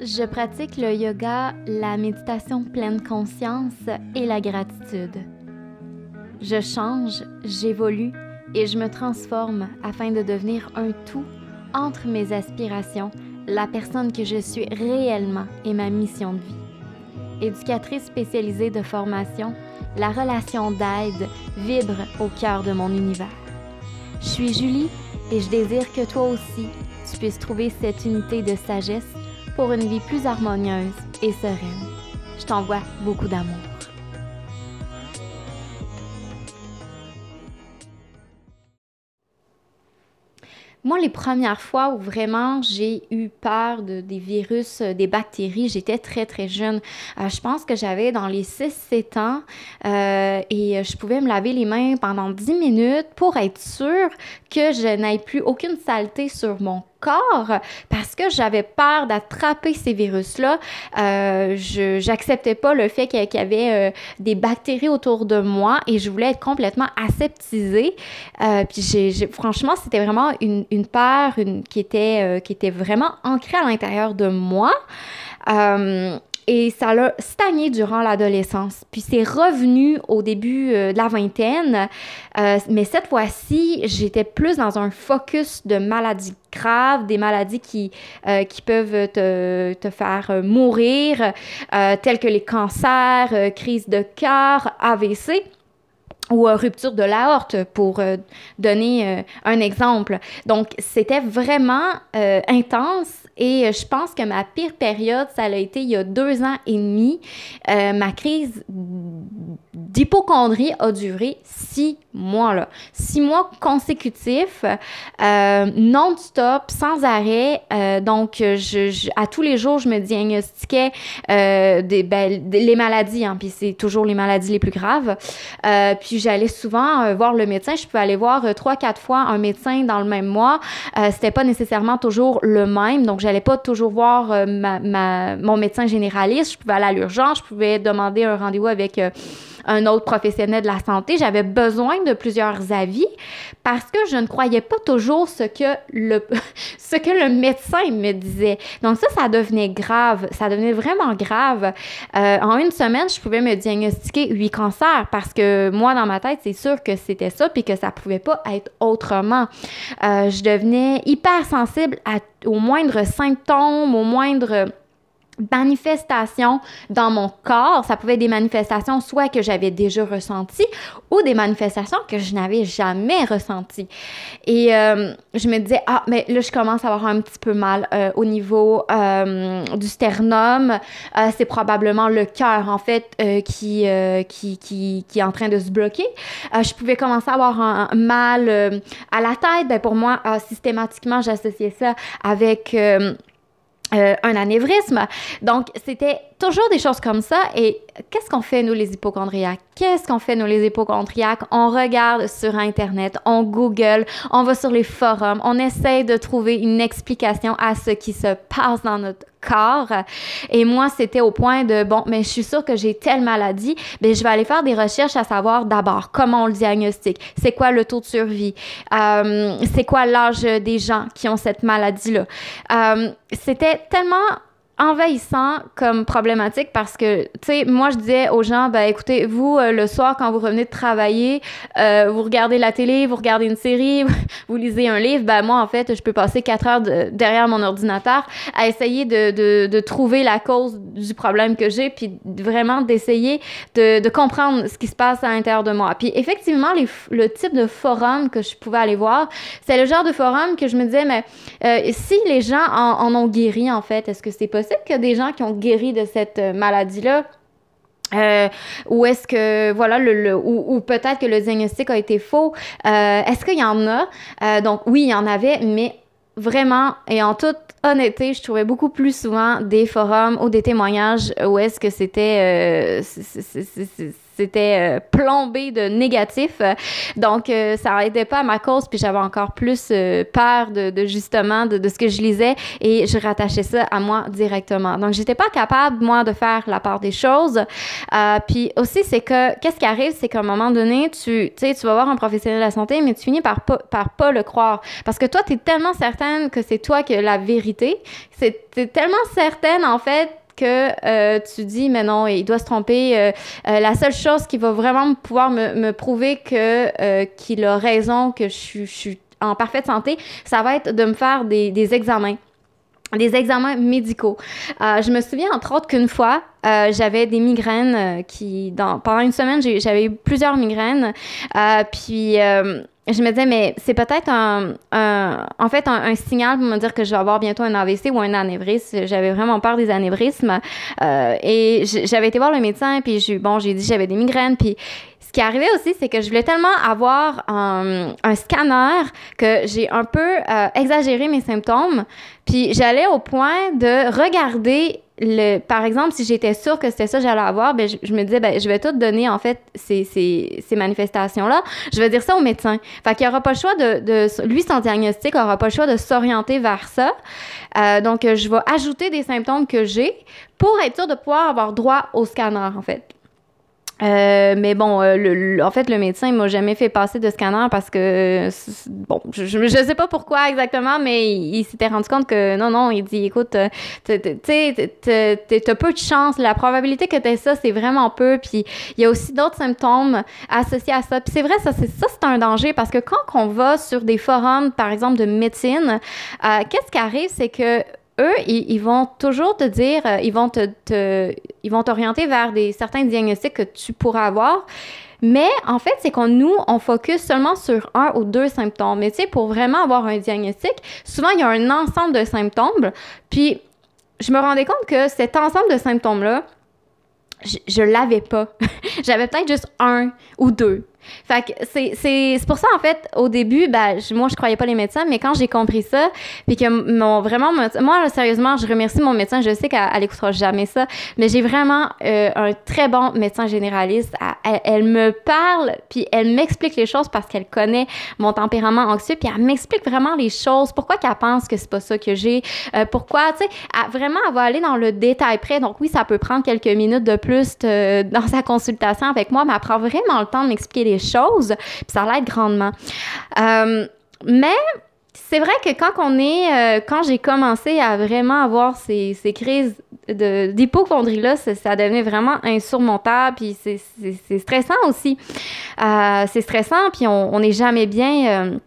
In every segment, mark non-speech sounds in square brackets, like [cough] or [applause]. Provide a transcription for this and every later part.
Je pratique le yoga, la méditation pleine conscience et la gratitude. Je change, j'évolue et je me transforme afin de devenir un tout entre mes aspirations, la personne que je suis réellement et ma mission de vie. Éducatrice spécialisée de formation, la relation d'aide vibre au cœur de mon univers. Je suis Julie et je désire que toi aussi, tu puisses trouver cette unité de sagesse pour une vie plus harmonieuse et sereine. Je t'envoie beaucoup d'amour. Moi, les premières fois où vraiment j'ai eu peur de, des virus, euh, des bactéries, j'étais très, très jeune. Euh, je pense que j'avais dans les 6-7 ans euh, et je pouvais me laver les mains pendant 10 minutes pour être sûre que je n'aie plus aucune saleté sur mon parce que j'avais peur d'attraper ces virus-là. Euh, je j'acceptais pas le fait qu'il y avait euh, des bactéries autour de moi et je voulais être complètement aseptisée. Euh, puis franchement, c'était vraiment une, peur qui était vraiment ancrée à l'intérieur de moi. Euh, et ça l'a stagné durant l'adolescence. Puis c'est revenu au début euh, de la vingtaine. Euh, mais cette fois-ci, j'étais plus dans un focus de maladies graves, des maladies qui, euh, qui peuvent te, te faire mourir, euh, telles que les cancers, euh, crises de cœur, AVC ou euh, rupture de l'aorte pour euh, donner euh, un exemple. Donc, c'était vraiment euh, intense et je pense que ma pire période, ça a été il y a deux ans et demi. Euh, ma crise d'hypochondrie a duré six mois, là. Six mois consécutifs, euh, non-stop, sans arrêt. Euh, donc, je, je- à tous les jours, je me diagnostiquais euh, des, ben, des- les maladies, hein, puis c'est toujours les maladies les plus graves. Puis j'allais souvent voir le médecin. Je pouvais aller voir trois, quatre fois un médecin dans le même mois. C'était pas nécessairement toujours le même, donc j'allais pas toujours voir ma, ma- mon médecin généraliste. Je pouvais aller à l'urgence, je pouvais demander un rendez-vous avec un autre professionnel de la santé. J'avais besoin de plusieurs avis parce que je ne croyais pas toujours ce que le, [laughs] ce que le médecin me disait. Donc ça, ça devenait grave. Ça devenait vraiment grave. Euh, en une semaine, je pouvais me diagnostiquer huit cancers parce que moi, dans ma tête, c'est sûr que c'était ça puis que ça pouvait pas être autrement. Euh, je devenais hyper sensible à, aux moindres symptômes, aux moindres manifestations dans mon corps. Ça pouvait être des manifestations soit que j'avais déjà ressenties ou des manifestations que je n'avais jamais ressenties. Et euh, je me disais, ah, mais là, je commence à avoir un petit peu mal euh, au niveau euh, du sternum. C'est probablement le cœur, en fait, qui, qui, qui, qui est en train de se bloquer. Je pouvais commencer à avoir un, mal à la tête. Ben, pour moi, systématiquement, j'associais ça avec... euh, un anévrisme. Donc, c'était toujours des choses comme ça. Et qu'est-ce qu'on fait, nous, les hypochondriaques? Qu'est-ce qu'on fait, nous, les hypochondriaques? On regarde sur Internet, on Google, on va sur les forums, on essaie de trouver une explication à ce qui se passe dans notre corps. Et moi, c'était au point de, bon, mais je suis sûre que j'ai telle maladie, ben, je vais aller faire des recherches à savoir d'abord comment on le diagnostique, c'est quoi le taux de survie, euh, c'est quoi l'âge des gens qui ont cette maladie-là? Euh, c'était tellement envahissant comme problématique parce que, tu sais, moi, je disais aux gens, ben écoutez, vous, euh, le soir, quand vous revenez de travailler, euh, vous regardez la télé, vous regardez une série, [laughs] vous lisez un livre, ben moi, en fait, je peux passer quatre heures de- derrière mon ordinateur à essayer de, de, de trouver la cause du problème que j'ai, puis vraiment d'essayer de, comprendre ce qui se passe à l'intérieur de moi. Puis effectivement, les, le type de forum que je pouvais aller voir, c'est le genre de forum que je me disais, mais euh, si les gens en, en ont guéri, en fait, est-ce que c'est possible que des gens qui ont guéri de cette euh, maladie-là? Euh, ou est-ce que voilà le, le- ou, peut-être que le diagnostic a été faux? Euh, est-ce qu'il y en a? Donc oui il y en avait mais vraiment et en toute honnêteté je trouvais beaucoup plus souvent des forums ou des témoignages où est-ce que c'était c'était plombé de négatif. Donc, ça n'aidait pas à ma cause, puis j'avais encore plus peur de, justement de, ce que je lisais et je rattachais ça à moi directement. Donc, j'étais pas capable, moi, de faire la part des choses. puis aussi, c'est que, qu'est-ce qui arrive, c'est qu'à un moment donné, tu, tu vas voir un professionnel de la santé, mais tu finis par pas, par pas le croire. Parce que toi, tu es tellement certaine que c'est toi qui as la vérité. C'est tellement certaine, en fait, que euh, tu dis, mais non, il doit se tromper. Euh, euh, la seule chose qui va vraiment pouvoir me, me prouver que qu'il a raison, que je, suis en parfaite santé, ça va être de me faire des, des examens des examens médicaux. je me souviens entre autres qu'une fois, j'avais des migraines qui, dans, pendant une semaine, j'avais eu plusieurs migraines. puis je me disais, mais c'est peut-être un, en fait un, signal pour me dire que je vais avoir bientôt un AVC ou un anévrisme. J'avais vraiment peur des anévrismes. Euh, et j'avais été voir le médecin, puis bon, j'ai dit j'avais des migraines, puis ce qui arrivé aussi, c'est que je voulais tellement avoir un, scanner que j'ai un peu euh, exagéré mes symptômes. Puis j'allais au point de regarder par exemple, si j'étais sûre que c'était ça que j'allais avoir, ben, je, me disais, ben, je vais tout donner, en fait, ces, ces, ces manifestations-là. Je vais dire ça au médecin. Fait qu'il aura pas le choix de, de lui, son diagnostic aura pas le choix de s'orienter vers ça. Euh, donc, je vais ajouter des symptômes que j'ai pour être sûre de pouvoir avoir droit au scanner, en fait. Euh, mais bon, euh, le, en fait, le médecin il m'a jamais fait passer de scanner parce que, bon, je, ne sais pas pourquoi exactement, mais il, s'était rendu compte que non, non, il dit, écoute, euh, tu sais, t'as peu de chance, la probabilité que t'aies ça, c'est vraiment peu, puis il y a aussi d'autres symptômes associés à ça. Puis c'est vrai, ça, c'est ça, c'est un danger parce que quand on va sur des forums, par exemple, de médecine, qu'est-ce qui arrive, c'est que eux, ils, vont toujours te dire, euh, ils vont te, ils vont t'orienter vers des certains diagnostics que tu pourras avoir. Mais en fait, c'est qu'on nous, on focus seulement sur un ou deux symptômes. Mais tu sais, pour vraiment avoir un diagnostic, souvent il y a un ensemble de symptômes. Puis je me rendais compte que cet ensemble de symptômes-là, je, je l'avais pas. [laughs] J'avais peut-être juste un ou deux. Fait que c'est pour ça, en fait, au début, ben, moi, je croyais pas les médecins, mais quand j'ai compris ça, puis que mon, vraiment, moi, sérieusement, je remercie mon médecin. Je sais qu'elle n'écoutera jamais ça, mais j'ai vraiment euh, un très bon médecin généraliste. Elle, me parle, puis elle m'explique les choses parce qu'elle connaît mon tempérament anxieux, puis elle m'explique vraiment les choses. Pourquoi qu'elle pense que c'est pas ça que j'ai? Euh, pourquoi, tu sais, vraiment, elle va aller dans le détail près. Donc oui, ça peut prendre quelques minutes de plus dans sa consultation avec moi, mais elle prend vraiment le temps de m'expliquer les choses, puis ça l'aide grandement. Euh, mais c'est vrai que quand on est, euh, quand j'ai commencé à vraiment avoir ces, ces crises d'hypochondrie-là, ça devenait vraiment insurmontable, puis c'est stressant aussi. Euh, c'est stressant, puis on n'est jamais bien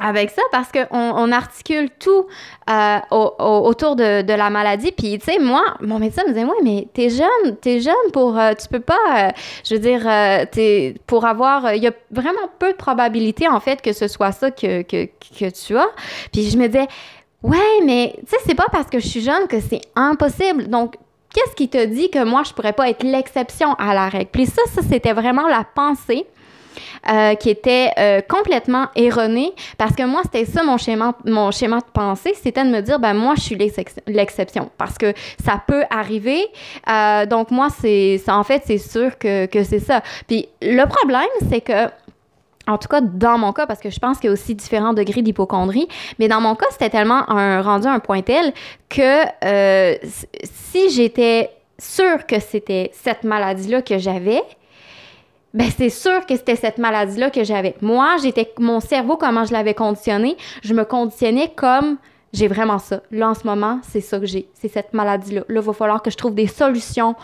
avec ça parce qu'on on articule tout euh, autour de, la maladie. Puis, tu sais, moi, mon médecin me disait, oui, mais t'es jeune, t'es jeune pour, euh, tu peux pas, euh, je veux dire, es, pour avoir, il y a vraiment peu de probabilité, en fait, que ce soit ça que, que, que tu as. Puis je me disais, ouais, mais, tu sais, c'est pas parce que je suis jeune que c'est impossible. Donc, qu'est-ce qui te dit que moi, je pourrais pas être l'exception à la règle? Puis ça, ça, c'était vraiment la pensée euh, qui était euh, complètement erroné parce que moi, c'était ça mon schéma, mon schéma de pensée, c'était de me dire, ben moi, je suis l'exception parce que ça peut arriver. Euh, donc moi, c'est en fait, c'est sûr que, que c'est ça. Puis le problème, c'est que en tout cas, dans mon cas, parce que je pense qu'il y a aussi différents degrés d'hypochondrie, mais dans mon cas, c'était tellement un, rendu un point tel que si j'étais sûre que c'était cette maladie-là que j'avais, ben c'est sûr que c'était cette maladie-là que j'avais. Moi, j'étais mon cerveau comment je l'avais conditionné, je me conditionnais comme j'ai vraiment ça. Là en ce moment, c'est ça que j'ai, c'est cette maladie-là. Là, il va falloir que je trouve des solutions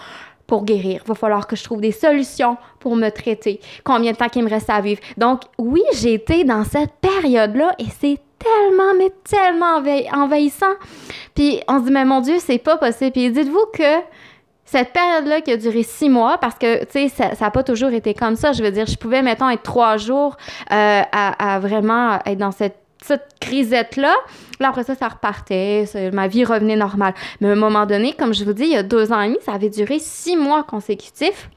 pour guérir. Il va falloir que je trouve des solutions pour me traiter. Combien de temps qu'il me reste à vivre? Donc oui, j'ai été dans cette période-là et c'est tellement, mais tellement envahissant. Puis on se dit, mais mon Dieu, c'est pas possible. Puis dites-vous que cette période-là qui a duré six mois, parce que, tu sais, ça n'a pas toujours été comme ça. Je veux dire, je pouvais, mettons, être trois jours euh, à, vraiment être dans cette cette crisette-là. Là, après ça, ça repartait, ma vie revenait normale. Mais à un moment donné, comme je vous dis, il y a deux ans et demi, ça avait duré six mois consécutifs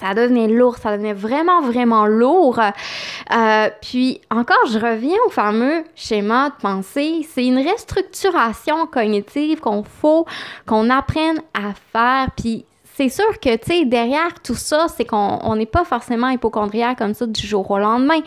ça devenait lourd, ça devenait vraiment, vraiment lourd. Euh, puis encore, je reviens au fameux schéma de pensée. C'est une restructuration cognitive qu'on faut qu'on apprenne à faire. Puis c'est sûr que, tu sais, derrière tout ça, c'est qu'on n'est pas forcément hypochondriaque comme ça du jour au lendemain.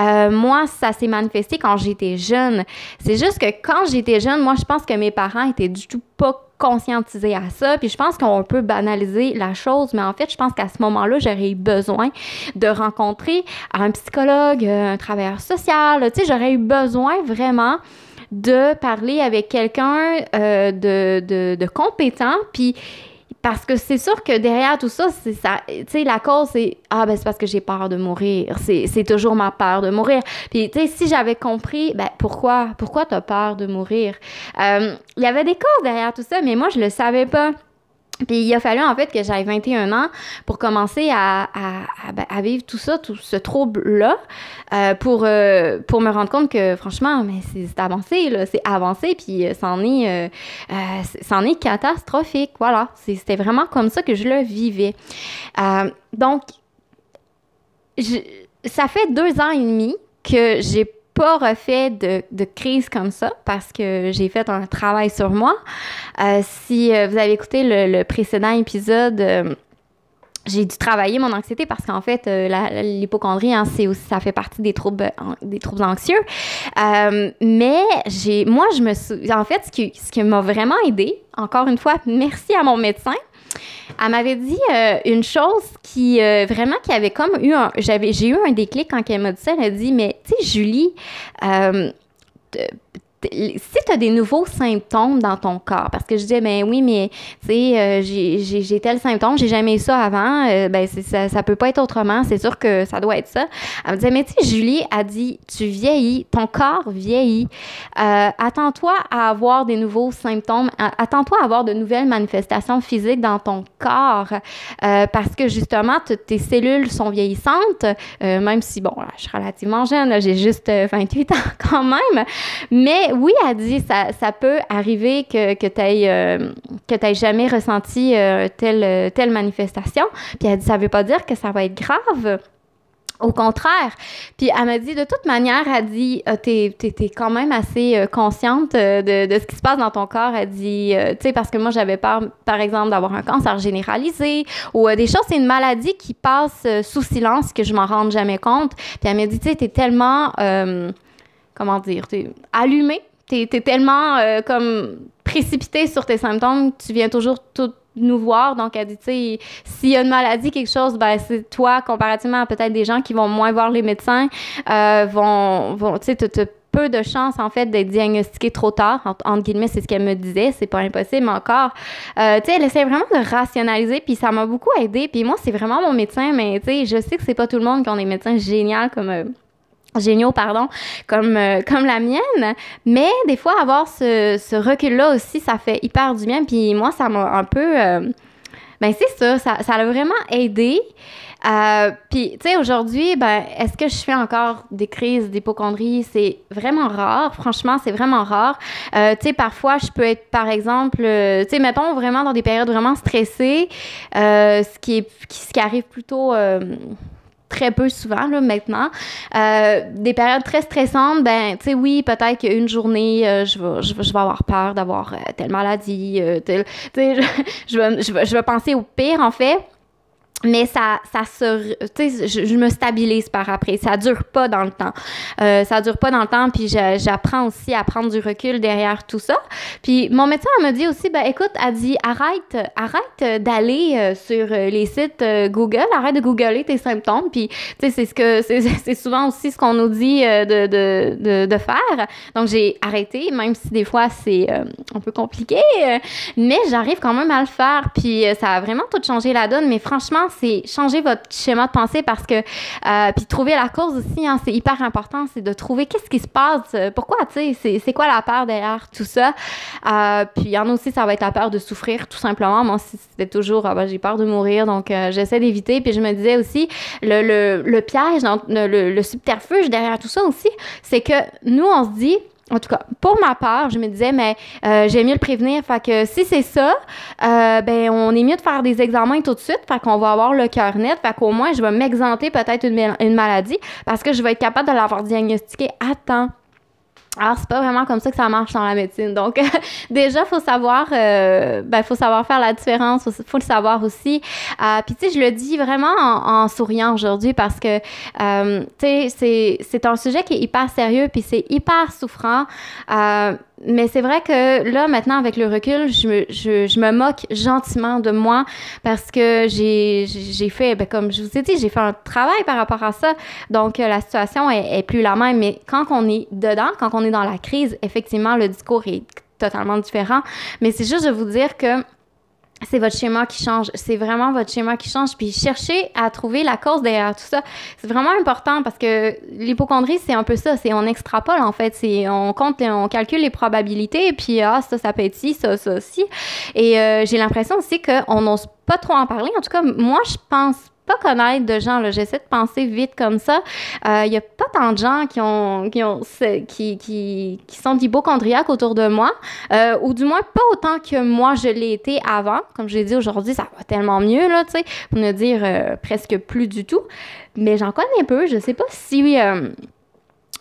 Euh, moi, ça s'est manifesté quand j'étais jeune. C'est juste que quand j'étais jeune, moi, je pense que mes parents étaient du tout pas conscientisés à ça. Puis je pense qu'on peut banaliser la chose, mais en fait, je pense qu'à ce moment-là, j'aurais eu besoin de rencontrer un psychologue, un travailleur social. Tu sais, j'aurais eu besoin vraiment de parler avec quelqu'un euh, de, de, de compétent. Puis parce que c'est sûr que derrière tout ça, c'est ça. Tu sais, la cause, c'est Ah, ben, c'est parce que j'ai peur de mourir. C'est toujours ma peur de mourir. Puis, tu sais, si j'avais compris, ben, pourquoi, pourquoi t'as peur de mourir? Euh, il y avait des causes derrière tout ça, mais moi, je le savais pas. Puis il a fallu en fait que j'aille 21 ans pour commencer à, ben, à, vivre tout ça, tout ce trouble-là, euh, pour, euh, pour me rendre compte que franchement, mais c'est avancé, c'est avancé, puis euh, c'en est, c'en est catastrophique. Voilà, c'était vraiment comme ça que je le vivais. donc, ça fait deux ans et demi que j'ai pas refait de, de, crise comme ça parce que j'ai fait un travail sur moi. Euh, si euh, vous avez écouté le, précédent épisode, euh, j'ai dû travailler mon anxiété parce qu'en fait, l'hypochondrie, hein, c'est ça fait partie des troubles, des troubles anxieux. mais j'ai, moi, je me en fait, ce qui, ce qui m'a vraiment aidé, encore une fois, merci à mon médecin, elle m'avait dit euh, une chose qui euh, vraiment qui avait comme eu un j'ai eu un déclic quand elle m'a dit ça. Elle a dit mais tu sais Julie euh, si tu as des nouveaux symptômes dans ton corps, parce que je disais, ben oui, mais tu sais, euh, j'ai tel symptôme, j'ai jamais eu ça avant, euh, ben ça, ça peut pas être autrement, c'est sûr que ça doit être ça. Elle me disait, mais tu sais, Julie a dit, tu vieillis, ton corps vieillit, euh, attends-toi à avoir des nouveaux symptômes, attends-toi à avoir de nouvelles manifestations physiques dans ton corps, parce que justement, tes cellules sont vieillissantes, même si, bon, je suis relativement jeune, j'ai juste 28 ans [laughs] quand même, mais oui, elle dit, ça, ça peut arriver que, que tu n'aies euh, jamais ressenti euh, telle, telle manifestation. Puis elle dit, ça veut pas dire que ça va être grave. Au contraire. Puis elle m'a dit, de toute manière, elle dit, euh, tu es, quand même assez consciente de, de, ce qui se passe dans ton corps. Elle dit, tu sais, parce que moi, j'avais peur, par exemple, d'avoir un cancer généralisé ou des choses. C'est une maladie qui passe sous silence, que je m'en rende jamais compte. Puis elle m'a dit, tu sais, tu es tellement comment dire, t'es allumé, t'es es tellement euh, comme précipité sur tes symptômes, tu viens toujours tout nous voir. Donc, elle dit, tu sais, s'il y a une maladie, quelque chose, ben, c'est toi, comparativement à peut-être des gens qui vont moins voir les médecins, euh, vont, vont tu sais, tu peu de chances, en fait, d'être diagnostiqué trop tard. Entre, guillemets, c'est ce qu'elle me disait. C'est pas impossible, mais encore. Euh, tu sais, elle essaie vraiment de rationaliser, puis ça m'a beaucoup aidé. Puis moi, c'est vraiment mon médecin, mais tu sais, je sais que c'est pas tout le monde qui ont des médecins géniaux comme géniaux, pardon, comme, euh, comme la mienne. Mais des fois, avoir ce, ce recul-là aussi, ça fait hyper du bien. Puis moi, ça m'a un peu... Euh, ben c'est ça, ça, ça a vraiment aidé. Euh, puis, tu sais, aujourd'hui, ben, est-ce que je fais encore des crises d'hypochondrie? C'est vraiment rare. Franchement, c'est vraiment rare. tu sais, parfois, je peux être, par exemple, tu sais, mettons vraiment dans des périodes vraiment stressées, ce, qui ce qui arrive plutôt très peu souvent là, maintenant. Euh, des périodes très stressantes, ben, tu sais, oui, peut-être qu'une journée, euh, je, vais, je, vais avoir peur d'avoir euh, telle maladie, telle, sais, [laughs] je, vais, je, vais, je vais penser au pire, en fait mais ça, ça se, tu sais, je, me stabilise par après. Ça dure pas dans le temps. Euh, ça dure pas dans le temps, puis j'apprends aussi à prendre du recul derrière tout ça. Puis mon médecin me dit aussi, ben écoute, elle dit arrête, arrête d'aller euh, sur les sites euh, Google, arrête de googler tes symptômes. Puis tu sais, c'est ce que [laughs] c'est souvent aussi ce qu'on nous dit euh, de, de, de, de, faire. Donc j'ai arrêté, même si des fois c'est un peu compliqué, mais j'arrive quand même à le faire. Puis ça a vraiment tout changé la donne. Mais franchement c'est changer votre schéma de pensée parce que, euh, puis trouver la cause aussi, hein, c'est hyper important, c'est de trouver qu'est-ce qui se passe, euh, pourquoi, tu sais, c'est quoi la peur derrière tout ça. Euh, puis il y en a aussi, ça va être la peur de souffrir, tout simplement. Moi, c'était toujours, ah, ben, j'ai peur de mourir, donc j'essaie d'éviter. Puis je me disais aussi, le, le, le piège, le, le subterfuge derrière tout ça aussi, c'est que nous, on se dit, en tout cas, pour ma part, je me disais, mais euh, j'aime mieux le prévenir. Fait que si c'est ça, euh, ben on est mieux de faire des examens tout de suite. Fait qu'on va avoir le cœur net. Fait qu'au moins, je vais m'exenter peut-être une, maladie parce que je vais être capable de l'avoir diagnostiqué à temps. Alors, c'est pas vraiment comme ça que ça marche dans la médecine. Donc, [laughs] déjà, faut savoir, euh, ben, faut savoir faire la différence. Faut, faut le savoir aussi. Euh, puis, tu sais, je le dis vraiment en, souriant aujourd'hui parce que, euh, tu sais, c'est un sujet qui est hyper sérieux puis c'est hyper souffrant. Euh, mais c'est vrai que là, maintenant, avec le recul, je me, je, je me moque gentiment de moi parce que j'ai fait, ben, comme je vous ai dit, j'ai fait un travail par rapport à ça. Donc, la situation est, est plus la même. Mais quand on est dedans, quand on est dans la crise, effectivement, le discours est totalement différent. Mais c'est juste de vous dire que c'est votre schéma qui change. C'est vraiment votre schéma qui change. Puis cherchez à trouver la cause derrière tout ça. C'est vraiment important parce que l'hypochondrie, c'est un peu ça. C'est on extrapole en fait. C'est on compte, on calcule les probabilités. Et puis ah ça, ça peut être ci, ça, ça aussi. Et euh, j'ai l'impression aussi qu'on n'ose pas trop en parler. En tout cas, moi, je pense pas connaître de gens. J'essaie de penser vite comme ça. Il euh, n'y a pas tant de gens qui ont qui ont qui, qui, qui sont hypochondriaques autour de moi, euh, ou du moins pas autant que moi je l'ai été avant. Comme je l'ai dit aujourd'hui, ça va tellement mieux là, tu sais, pour ne dire euh, presque plus du tout. Mais j'en connais peu. Je sais pas si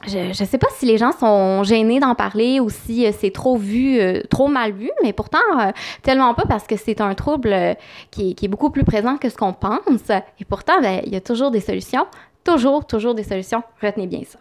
je ne sais pas si les gens sont gênés d'en parler ou si euh, c'est trop vu, euh, trop mal vu, mais pourtant, euh, tellement pas parce que c'est un trouble qui, est beaucoup plus présent que ce qu'on pense. Et pourtant, ben, il y a toujours des solutions. Toujours, toujours des solutions. Retenez bien ça.